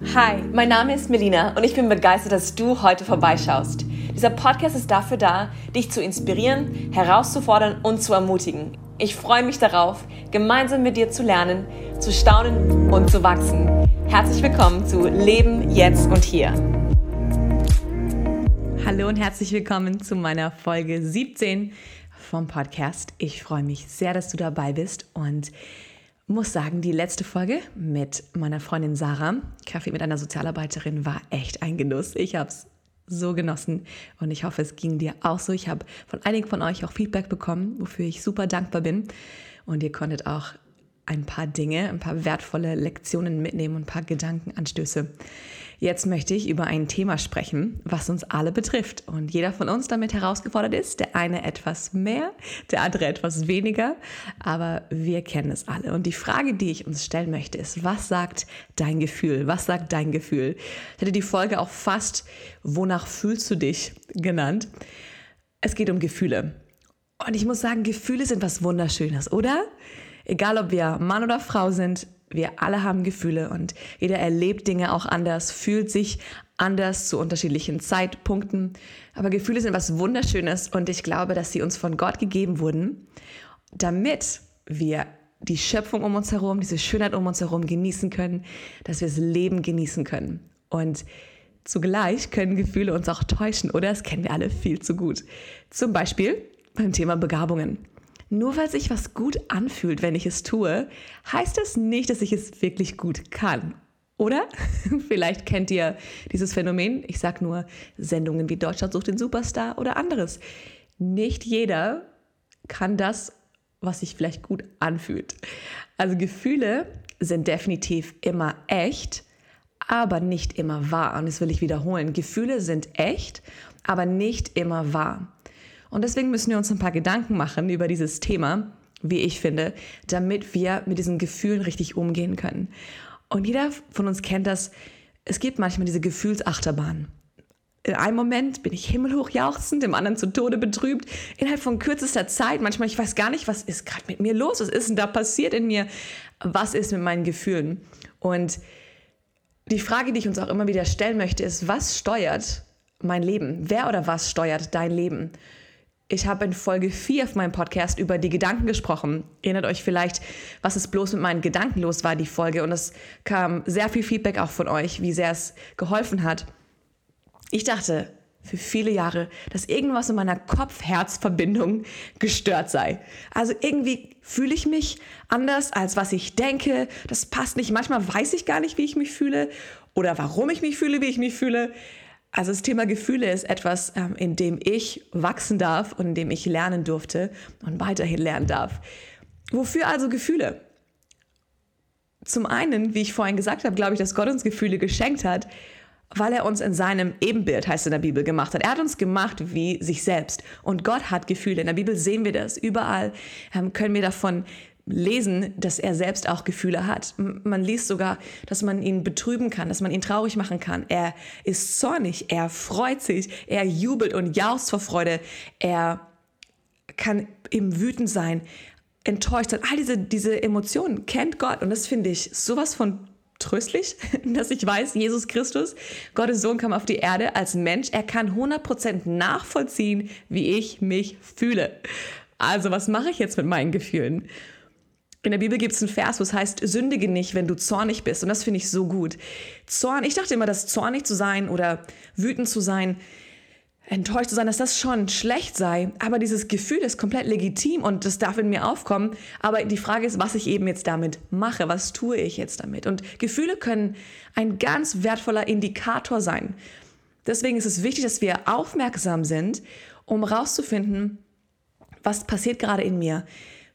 Hi, mein Name ist Melina und ich bin begeistert, dass du heute vorbeischaust. Dieser Podcast ist dafür da, dich zu inspirieren, herauszufordern und zu ermutigen. Ich freue mich darauf, gemeinsam mit dir zu lernen, zu staunen und zu wachsen. Herzlich willkommen zu Leben jetzt und hier. Hallo und herzlich willkommen zu meiner Folge 17 vom Podcast. Ich freue mich sehr, dass du dabei bist und muss sagen, die letzte Folge mit meiner Freundin Sarah, Kaffee mit einer Sozialarbeiterin, war echt ein Genuss. Ich habe es so genossen und ich hoffe, es ging dir auch so. Ich habe von einigen von euch auch Feedback bekommen, wofür ich super dankbar bin. Und ihr konntet auch ein paar Dinge, ein paar wertvolle Lektionen mitnehmen und ein paar Gedankenanstöße. Jetzt möchte ich über ein Thema sprechen, was uns alle betrifft und jeder von uns damit herausgefordert ist. Der eine etwas mehr, der andere etwas weniger, aber wir kennen es alle. Und die Frage, die ich uns stellen möchte, ist, was sagt dein Gefühl? Was sagt dein Gefühl? Ich hätte die Folge auch fast, wonach fühlst du dich genannt. Es geht um Gefühle. Und ich muss sagen, Gefühle sind was Wunderschönes, oder? Egal ob wir Mann oder Frau sind, wir alle haben Gefühle und jeder erlebt Dinge auch anders, fühlt sich anders zu unterschiedlichen Zeitpunkten. Aber Gefühle sind was Wunderschönes und ich glaube, dass sie uns von Gott gegeben wurden, damit wir die Schöpfung um uns herum, diese Schönheit um uns herum genießen können, dass wir das Leben genießen können. Und zugleich können Gefühle uns auch täuschen, oder? Das kennen wir alle viel zu gut. Zum Beispiel beim Thema Begabungen. Nur weil sich was gut anfühlt, wenn ich es tue, heißt das nicht, dass ich es wirklich gut kann. Oder? Vielleicht kennt ihr dieses Phänomen. Ich sage nur Sendungen wie Deutschland sucht den Superstar oder anderes. Nicht jeder kann das, was sich vielleicht gut anfühlt. Also Gefühle sind definitiv immer echt, aber nicht immer wahr. Und das will ich wiederholen. Gefühle sind echt, aber nicht immer wahr. Und deswegen müssen wir uns ein paar Gedanken machen über dieses Thema, wie ich finde, damit wir mit diesen Gefühlen richtig umgehen können. Und jeder von uns kennt das. Es gibt manchmal diese Gefühlsachterbahn. In einem Moment bin ich himmelhoch jauchzend, im anderen zu Tode betrübt. Innerhalb von kürzester Zeit, manchmal, ich weiß gar nicht, was ist gerade mit mir los? Was ist denn da passiert in mir? Was ist mit meinen Gefühlen? Und die Frage, die ich uns auch immer wieder stellen möchte, ist, was steuert mein Leben? Wer oder was steuert dein Leben? Ich habe in Folge 4 auf meinem Podcast über die Gedanken gesprochen. Erinnert euch vielleicht, was es bloß mit meinen Gedanken los war, die Folge. Und es kam sehr viel Feedback auch von euch, wie sehr es geholfen hat. Ich dachte für viele Jahre, dass irgendwas in meiner Kopf-Herz-Verbindung gestört sei. Also irgendwie fühle ich mich anders, als was ich denke. Das passt nicht. Manchmal weiß ich gar nicht, wie ich mich fühle oder warum ich mich fühle, wie ich mich fühle. Also das Thema Gefühle ist etwas, ähm, in dem ich wachsen darf und in dem ich lernen durfte und weiterhin lernen darf. Wofür also Gefühle? Zum einen, wie ich vorhin gesagt habe, glaube ich, dass Gott uns Gefühle geschenkt hat, weil er uns in seinem Ebenbild, heißt in der Bibel, gemacht hat. Er hat uns gemacht wie sich selbst. Und Gott hat Gefühle. In der Bibel sehen wir das. Überall ähm, können wir davon lesen, dass er selbst auch Gefühle hat. Man liest sogar, dass man ihn betrüben kann, dass man ihn traurig machen kann. Er ist zornig, er freut sich, er jubelt und jaust vor Freude. Er kann eben wütend sein, enttäuscht sein. All diese, diese Emotionen kennt Gott und das finde ich sowas von tröstlich, dass ich weiß, Jesus Christus, Gottes Sohn, kam auf die Erde als Mensch. Er kann 100% nachvollziehen, wie ich mich fühle. Also was mache ich jetzt mit meinen Gefühlen? In der Bibel gibt es einen Vers, wo es heißt, sündige nicht, wenn du zornig bist. Und das finde ich so gut. Zorn, ich dachte immer, dass zornig zu sein oder wütend zu sein, enttäuscht zu sein, dass das schon schlecht sei. Aber dieses Gefühl ist komplett legitim und das darf in mir aufkommen. Aber die Frage ist, was ich eben jetzt damit mache. Was tue ich jetzt damit? Und Gefühle können ein ganz wertvoller Indikator sein. Deswegen ist es wichtig, dass wir aufmerksam sind, um herauszufinden, was passiert gerade in mir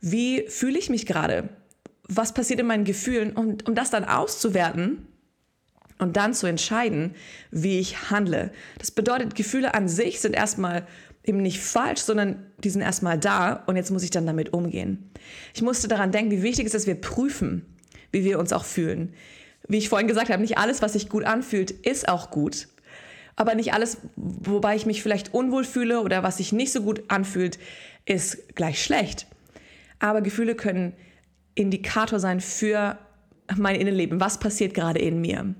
wie fühle ich mich gerade? Was passiert in meinen Gefühlen? Und um das dann auszuwerten und dann zu entscheiden, wie ich handle. Das bedeutet, Gefühle an sich sind erstmal eben nicht falsch, sondern die sind erstmal da und jetzt muss ich dann damit umgehen. Ich musste daran denken, wie wichtig es ist, dass wir prüfen, wie wir uns auch fühlen. Wie ich vorhin gesagt habe, nicht alles, was sich gut anfühlt, ist auch gut. Aber nicht alles, wobei ich mich vielleicht unwohl fühle oder was sich nicht so gut anfühlt, ist gleich schlecht. Aber Gefühle können Indikator sein für mein Innenleben. Was passiert gerade in mir?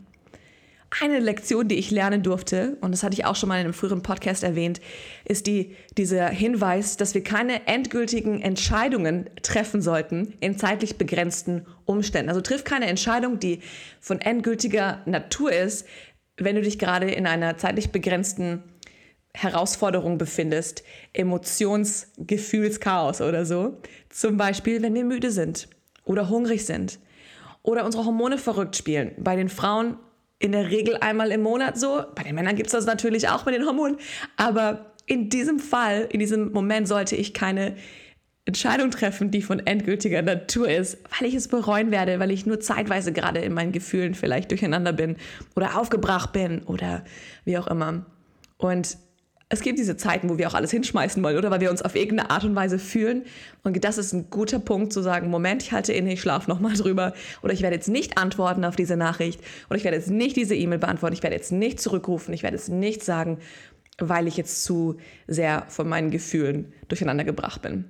eine Lektion, die ich lernen durfte, und das hatte ich auch schon mal in einem früheren Podcast erwähnt, ist die, dieser Hinweis, dass wir keine endgültigen Entscheidungen treffen sollten in zeitlich begrenzten Umständen. Also triff keine Entscheidung, die von endgültiger Natur ist, wenn du dich gerade in einer zeitlich begrenzten Herausforderung befindest, Emotionsgefühlschaos oder so. Zum Beispiel, wenn wir müde sind oder hungrig sind oder unsere Hormone verrückt spielen. Bei den Frauen in der Regel einmal im Monat so. Bei den Männern gibt es das natürlich auch mit den Hormonen. Aber in diesem Fall, in diesem Moment sollte ich keine Entscheidung treffen, die von endgültiger Natur ist, weil ich es bereuen werde, weil ich nur zeitweise gerade in meinen Gefühlen vielleicht durcheinander bin oder aufgebracht bin oder wie auch immer. Und es gibt diese Zeiten, wo wir auch alles hinschmeißen wollen, oder weil wir uns auf irgendeine Art und Weise fühlen. Und das ist ein guter Punkt zu sagen, Moment, ich halte inne, ich schlafe nochmal drüber. Oder ich werde jetzt nicht antworten auf diese Nachricht. Oder ich werde jetzt nicht diese E-Mail beantworten. Ich werde jetzt nicht zurückrufen. Ich werde jetzt nicht sagen, weil ich jetzt zu sehr von meinen Gefühlen durcheinander gebracht bin.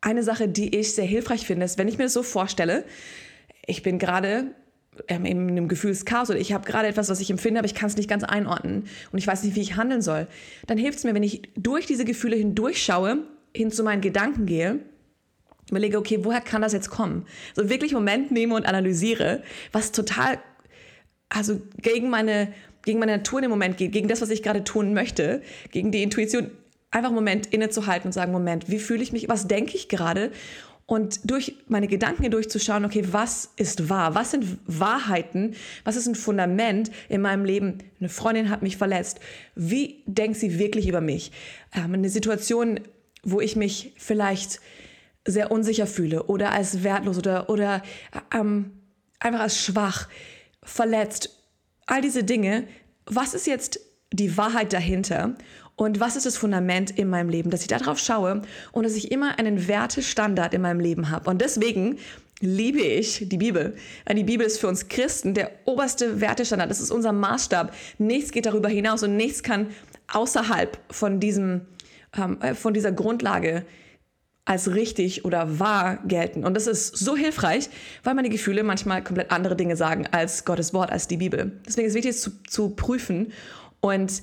Eine Sache, die ich sehr hilfreich finde, ist, wenn ich mir das so vorstelle, ich bin gerade ähm, in einem Gefühlschaos oder ich habe gerade etwas, was ich empfinde, aber ich kann es nicht ganz einordnen und ich weiß nicht, wie ich handeln soll, dann hilft es mir, wenn ich durch diese Gefühle hindurchschaue, hin zu meinen Gedanken gehe, überlege, okay, woher kann das jetzt kommen? So wirklich Moment nehme und analysiere, was total, also gegen meine, gegen meine Natur im Moment geht, gegen das, was ich gerade tun möchte, gegen die Intuition, einfach einen Moment innezuhalten und sagen, Moment, wie fühle ich mich, was denke ich gerade und durch meine Gedanken hier durchzuschauen, okay, was ist wahr? Was sind Wahrheiten? Was ist ein Fundament in meinem Leben? Eine Freundin hat mich verletzt. Wie denkt sie wirklich über mich? Ähm, eine Situation, wo ich mich vielleicht sehr unsicher fühle oder als wertlos oder, oder ähm, einfach als schwach, verletzt. All diese Dinge. Was ist jetzt die Wahrheit dahinter? Und was ist das Fundament in meinem Leben, dass ich darauf schaue und dass ich immer einen Wertestandard in meinem Leben habe. Und deswegen liebe ich die Bibel. Die Bibel ist für uns Christen der oberste Wertestandard. Das ist unser Maßstab. Nichts geht darüber hinaus und nichts kann außerhalb von diesem, ähm, äh, von dieser Grundlage als richtig oder wahr gelten. Und das ist so hilfreich, weil meine Gefühle manchmal komplett andere Dinge sagen als Gottes Wort, als die Bibel. Deswegen ist es wichtig, es zu, zu prüfen und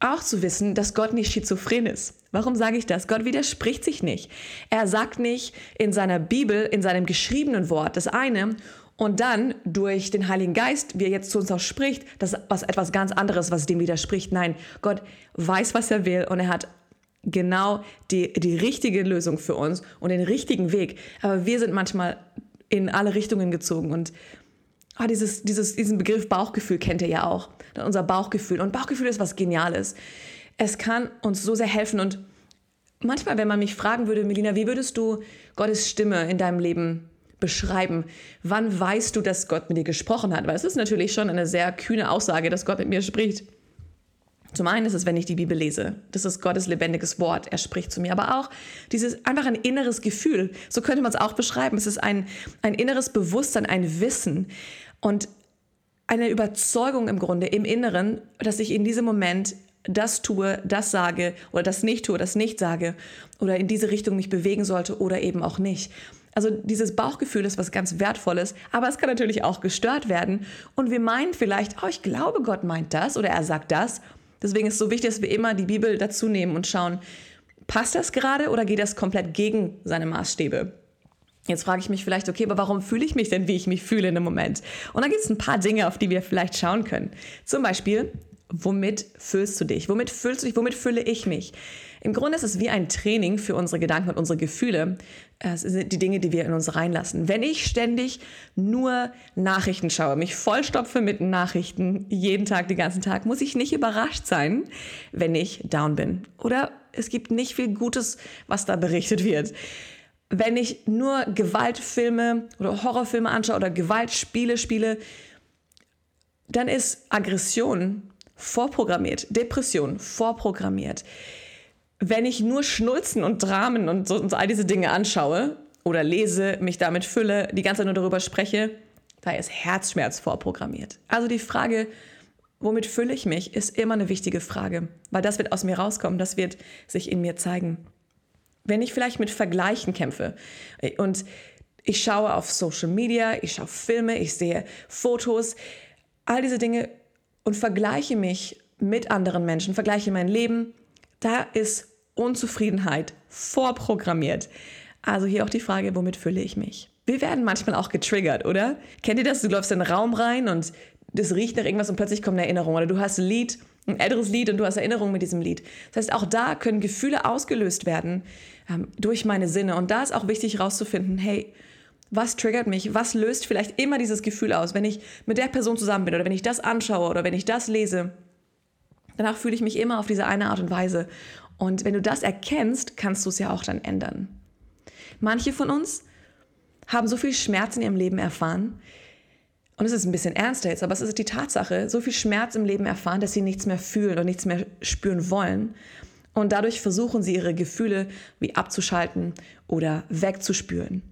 auch zu wissen, dass Gott nicht schizophren ist. Warum sage ich das? Gott widerspricht sich nicht. Er sagt nicht in seiner Bibel, in seinem geschriebenen Wort das eine und dann durch den Heiligen Geist, wie er jetzt zu uns auch spricht, das was etwas ganz anderes, was dem widerspricht. Nein, Gott weiß, was er will und er hat genau die, die richtige Lösung für uns und den richtigen Weg. Aber wir sind manchmal in alle Richtungen gezogen und oh, dieses, dieses, diesen Begriff Bauchgefühl kennt ihr ja auch. Unser Bauchgefühl. Und Bauchgefühl ist was Geniales. Es kann uns so sehr helfen. Und manchmal, wenn man mich fragen würde, Melina, wie würdest du Gottes Stimme in deinem Leben beschreiben? Wann weißt du, dass Gott mit dir gesprochen hat? Weil es ist natürlich schon eine sehr kühne Aussage, dass Gott mit mir spricht. Zum einen ist es, wenn ich die Bibel lese. Das ist Gottes lebendiges Wort. Er spricht zu mir. Aber auch dieses einfach ein inneres Gefühl. So könnte man es auch beschreiben. Es ist ein, ein inneres Bewusstsein, ein Wissen. Und eine Überzeugung im Grunde im Inneren, dass ich in diesem Moment das tue, das sage oder das nicht tue, das nicht sage oder in diese Richtung mich bewegen sollte oder eben auch nicht. Also dieses Bauchgefühl ist was ganz Wertvolles, aber es kann natürlich auch gestört werden und wir meinen vielleicht, oh, ich glaube, Gott meint das oder er sagt das. Deswegen ist es so wichtig, dass wir immer die Bibel dazu nehmen und schauen, passt das gerade oder geht das komplett gegen seine Maßstäbe? Jetzt frage ich mich vielleicht, okay, aber warum fühle ich mich denn, wie ich mich fühle in dem Moment? Und dann gibt es ein paar Dinge, auf die wir vielleicht schauen können. Zum Beispiel, womit fühlst du dich? Womit fühlst du dich? Womit fühle ich mich? Im Grunde ist es wie ein Training für unsere Gedanken und unsere Gefühle. Es sind die Dinge, die wir in uns reinlassen. Wenn ich ständig nur Nachrichten schaue, mich vollstopfe mit Nachrichten, jeden Tag, den ganzen Tag, muss ich nicht überrascht sein, wenn ich down bin. Oder es gibt nicht viel Gutes, was da berichtet wird wenn ich nur Gewaltfilme oder Horrorfilme anschaue oder Gewaltspiele spiele, dann ist Aggression vorprogrammiert, Depression vorprogrammiert. Wenn ich nur Schnulzen und Dramen und so, und all diese Dinge anschaue oder lese, mich damit fülle, die ganze Zeit nur darüber spreche, da ist Herzschmerz vorprogrammiert. Also die Frage, womit fülle ich mich, ist immer eine wichtige Frage, weil das wird aus mir rauskommen, das wird sich in mir zeigen wenn ich vielleicht mit Vergleichen kämpfe und ich schaue auf Social Media, ich schaue Filme, ich sehe Fotos, all diese Dinge und vergleiche mich mit anderen Menschen, vergleiche mein Leben, da ist Unzufriedenheit vorprogrammiert. Also hier auch die Frage, womit fülle ich mich? Wir werden manchmal auch getriggert, oder? Kennt ihr das? Du läufst in einen Raum rein und das riecht nach irgendwas und plötzlich kommt eine Erinnerung. Oder du hast ein Lied, ein älteres Lied und du hast Erinnerungen mit diesem Lied. Das heißt, auch da können Gefühle ausgelöst werden ähm, durch meine Sinne. Und da ist auch wichtig herauszufinden, hey, was triggert mich? Was löst vielleicht immer dieses Gefühl aus, wenn ich mit der Person zusammen bin oder wenn ich das anschaue oder wenn ich das lese? Danach fühle ich mich immer auf diese eine Art und Weise. Und wenn du das erkennst, kannst du es ja auch dann ändern. Manche von uns haben so viel Schmerz in ihrem Leben erfahren, und es ist ein bisschen ernster jetzt, aber es ist die Tatsache, so viel Schmerz im Leben erfahren, dass sie nichts mehr fühlen und nichts mehr spüren wollen. Und dadurch versuchen sie ihre Gefühle wie abzuschalten oder wegzuspülen.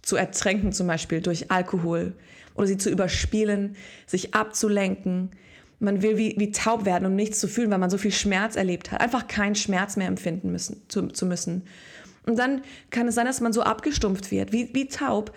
Zu ertränken zum Beispiel durch Alkohol oder sie zu überspielen, sich abzulenken. Man will wie, wie taub werden, um nichts zu fühlen, weil man so viel Schmerz erlebt hat. Einfach keinen Schmerz mehr empfinden müssen, zu, zu müssen. Und dann kann es sein, dass man so abgestumpft wird, wie, wie taub,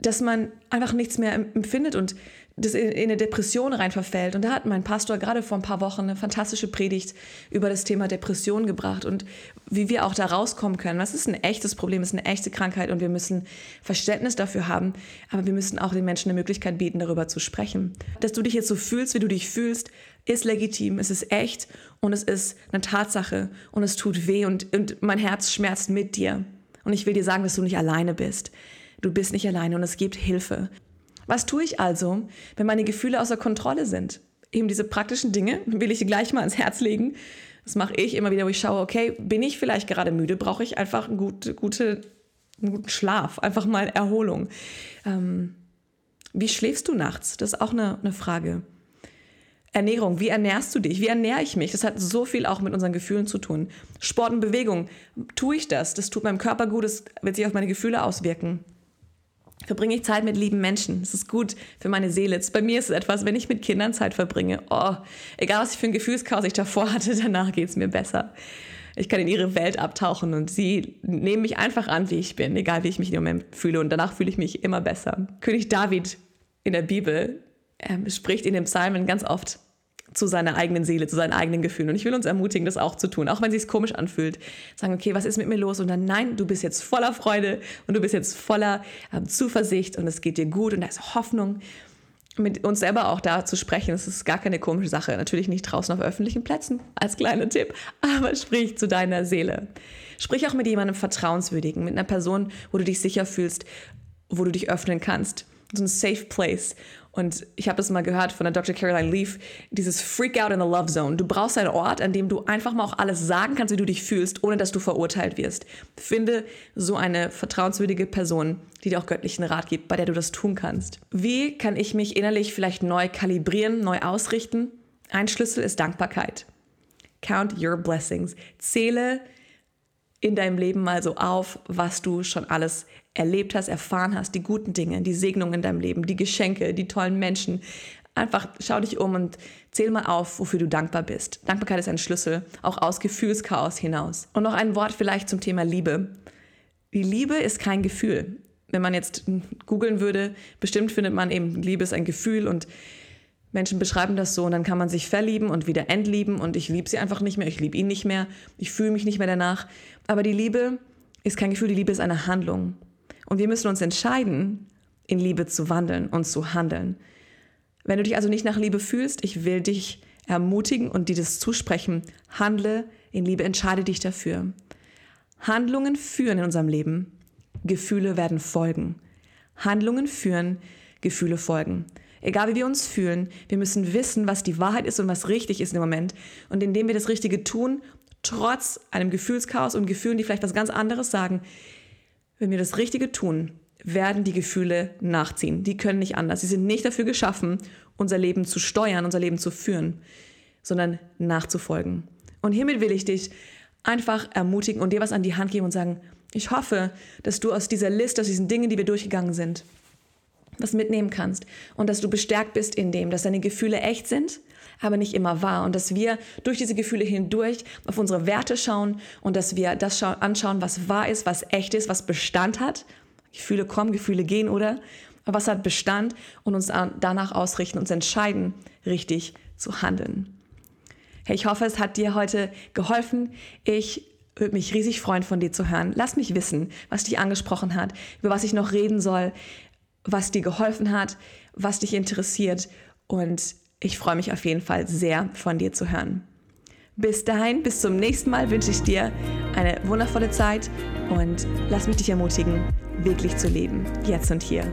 dass man einfach nichts mehr empfindet und das in, eine Depression rein verfällt. Und da hat mein Pastor gerade vor ein paar Wochen eine fantastische Predigt über das Thema Depression gebracht und wie wir auch da rauskommen können. Das ist ein echtes Problem, das ist eine echte Krankheit und wir müssen Verständnis dafür haben, aber wir müssen auch den Menschen eine Möglichkeit bieten, darüber zu sprechen. Dass du dich jetzt so fühlst, wie du dich fühlst, ist legitim, es ist echt und es ist eine Tatsache und es tut weh und, und mein Herz schmerzt mit dir. Und ich will dir sagen, dass du nicht alleine bist. Du bist nicht alleine und es gibt Hilfe. Was tue ich also, wenn meine Gefühle außer Kontrolle sind? Eben diese praktischen Dinge will ich gleich mal ans Herz legen. Das mache ich immer wieder, wo ich schaue, okay, bin ich vielleicht gerade müde? Brauche ich einfach einen, gute, gute, guten Schlaf, einfach mal Erholung? Ähm, wie schläfst du nachts? Das ist auch eine, eine Frage. Ernährung, wie ernährst du dich? Wie ernähre ich mich? Das hat so viel auch mit unseren Gefühlen zu tun. Sport und Bewegung, tue ich das? Das tut meinem Körper gut, das wird sich auf meine Gefühle auswirken verbringe ich Zeit mit lieben Menschen. Das ist gut für meine Seele. Bei mir ist es etwas, wenn ich mit Kindern Zeit verbringe, oh, egal was ich für ein Gefühlschaos ich davor hatte, danach geht es mir besser. Ich kann in ihre Welt abtauchen und sie nehmen mich einfach an, wie ich bin, egal wie ich mich im Moment fühle. Und danach fühle ich mich immer besser. König David in der Bibel ähm, spricht in den Psalmen ganz oft zu seiner eigenen Seele, zu seinen eigenen Gefühlen. Und ich will uns ermutigen, das auch zu tun, auch wenn es sich komisch anfühlt. Sagen, okay, was ist mit mir los? Und dann, nein, du bist jetzt voller Freude und du bist jetzt voller ähm, Zuversicht und es geht dir gut und da ist Hoffnung. Mit uns selber auch da zu sprechen, das ist gar keine komische Sache. Natürlich nicht draußen auf öffentlichen Plätzen, als kleiner Tipp, aber sprich zu deiner Seele. Sprich auch mit jemandem Vertrauenswürdigen, mit einer Person, wo du dich sicher fühlst, wo du dich öffnen kannst. So ein Safe Place. Und ich habe das mal gehört von der Dr. Caroline Leaf, dieses Freak out in the Love Zone. Du brauchst einen Ort, an dem du einfach mal auch alles sagen kannst, wie du dich fühlst, ohne dass du verurteilt wirst. Finde so eine vertrauenswürdige Person, die dir auch göttlichen Rat gibt, bei der du das tun kannst. Wie kann ich mich innerlich vielleicht neu kalibrieren, neu ausrichten? Ein Schlüssel ist Dankbarkeit. Count your blessings. Zähle in deinem Leben mal so auf, was du schon alles erlebt hast, erfahren hast, die guten Dinge, die Segnungen in deinem Leben, die Geschenke, die tollen Menschen. Einfach schau dich um und zähl mal auf, wofür du dankbar bist. Dankbarkeit ist ein Schlüssel, auch aus Gefühlschaos hinaus. Und noch ein Wort vielleicht zum Thema Liebe. Die Liebe ist kein Gefühl. Wenn man jetzt googeln würde, bestimmt findet man eben, Liebe ist ein Gefühl und Menschen beschreiben das so und dann kann man sich verlieben und wieder entlieben und ich liebe sie einfach nicht mehr, ich liebe ihn nicht mehr, ich fühle mich nicht mehr danach. Aber die Liebe ist kein Gefühl, die Liebe ist eine Handlung. Und wir müssen uns entscheiden, in Liebe zu wandeln und zu handeln. Wenn du dich also nicht nach Liebe fühlst, ich will dich ermutigen und dir das zusprechen. Handle in Liebe, entscheide dich dafür. Handlungen führen in unserem Leben, Gefühle werden folgen. Handlungen führen, Gefühle folgen. Egal wie wir uns fühlen, wir müssen wissen, was die Wahrheit ist und was richtig ist im Moment. Und indem wir das Richtige tun, trotz einem Gefühlschaos und Gefühlen, die vielleicht was ganz anderes sagen, wenn wir das Richtige tun, werden die Gefühle nachziehen. Die können nicht anders. Sie sind nicht dafür geschaffen, unser Leben zu steuern, unser Leben zu führen, sondern nachzufolgen. Und hiermit will ich dich einfach ermutigen und dir was an die Hand geben und sagen, ich hoffe, dass du aus dieser Liste, aus diesen Dingen, die wir durchgegangen sind, was mitnehmen kannst und dass du bestärkt bist in dem, dass deine Gefühle echt sind, aber nicht immer wahr und dass wir durch diese Gefühle hindurch auf unsere Werte schauen und dass wir das anschauen, was wahr ist, was echt ist, was Bestand hat. Gefühle kommen, Gefühle gehen, oder? was hat Bestand und uns danach ausrichten, uns entscheiden, richtig zu handeln. Hey, ich hoffe, es hat dir heute geholfen. Ich würde mich riesig freuen, von dir zu hören. Lass mich wissen, was dich angesprochen hat, über was ich noch reden soll, was dir geholfen hat, was dich interessiert. Und ich freue mich auf jeden Fall sehr, von dir zu hören. Bis dahin, bis zum nächsten Mal wünsche ich dir eine wundervolle Zeit und lass mich dich ermutigen, wirklich zu leben, jetzt und hier.